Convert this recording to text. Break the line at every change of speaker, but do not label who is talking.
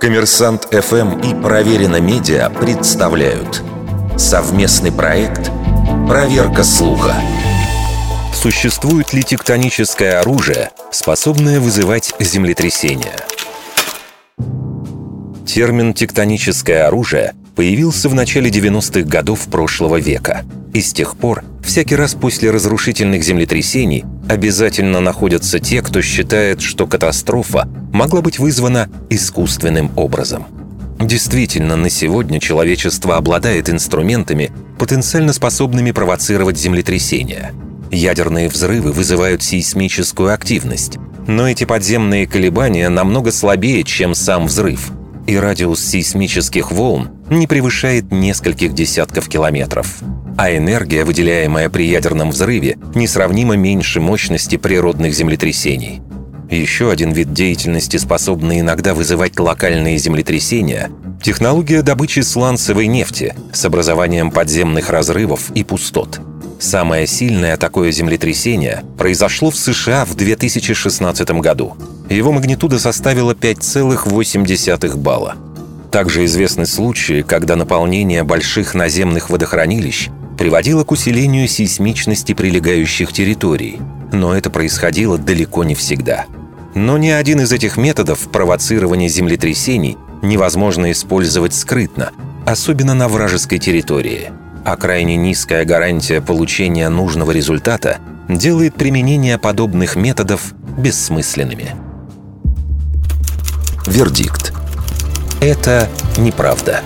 Коммерсант ФМ и Проверено Медиа представляют совместный проект «Проверка слуха». Существует ли тектоническое оружие, способное вызывать землетрясения? Термин «тектоническое оружие» появился в начале 90-х годов прошлого века. И с тех пор, всякий раз после разрушительных землетрясений, обязательно находятся те, кто считает, что катастрофа могла быть вызвана искусственным образом. Действительно, на сегодня человечество обладает инструментами, потенциально способными провоцировать землетрясения. Ядерные взрывы вызывают сейсмическую активность, но эти подземные колебания намного слабее, чем сам взрыв – и радиус сейсмических волн не превышает нескольких десятков километров. А энергия, выделяемая при ядерном взрыве, несравнимо меньше мощности природных землетрясений. Еще один вид деятельности, способный иногда вызывать локальные землетрясения – технология добычи сланцевой нефти с образованием подземных разрывов и пустот. Самое сильное такое землетрясение произошло в США в 2016 году – его магнитуда составила 5,8 балла. Также известны случаи, когда наполнение больших наземных водохранилищ приводило к усилению сейсмичности прилегающих территорий, но это происходило далеко не всегда. Но ни один из этих методов провоцирования землетрясений невозможно использовать скрытно, особенно на вражеской территории. А крайне низкая гарантия получения нужного результата делает применение подобных методов бессмысленными. Вердикт. Это неправда.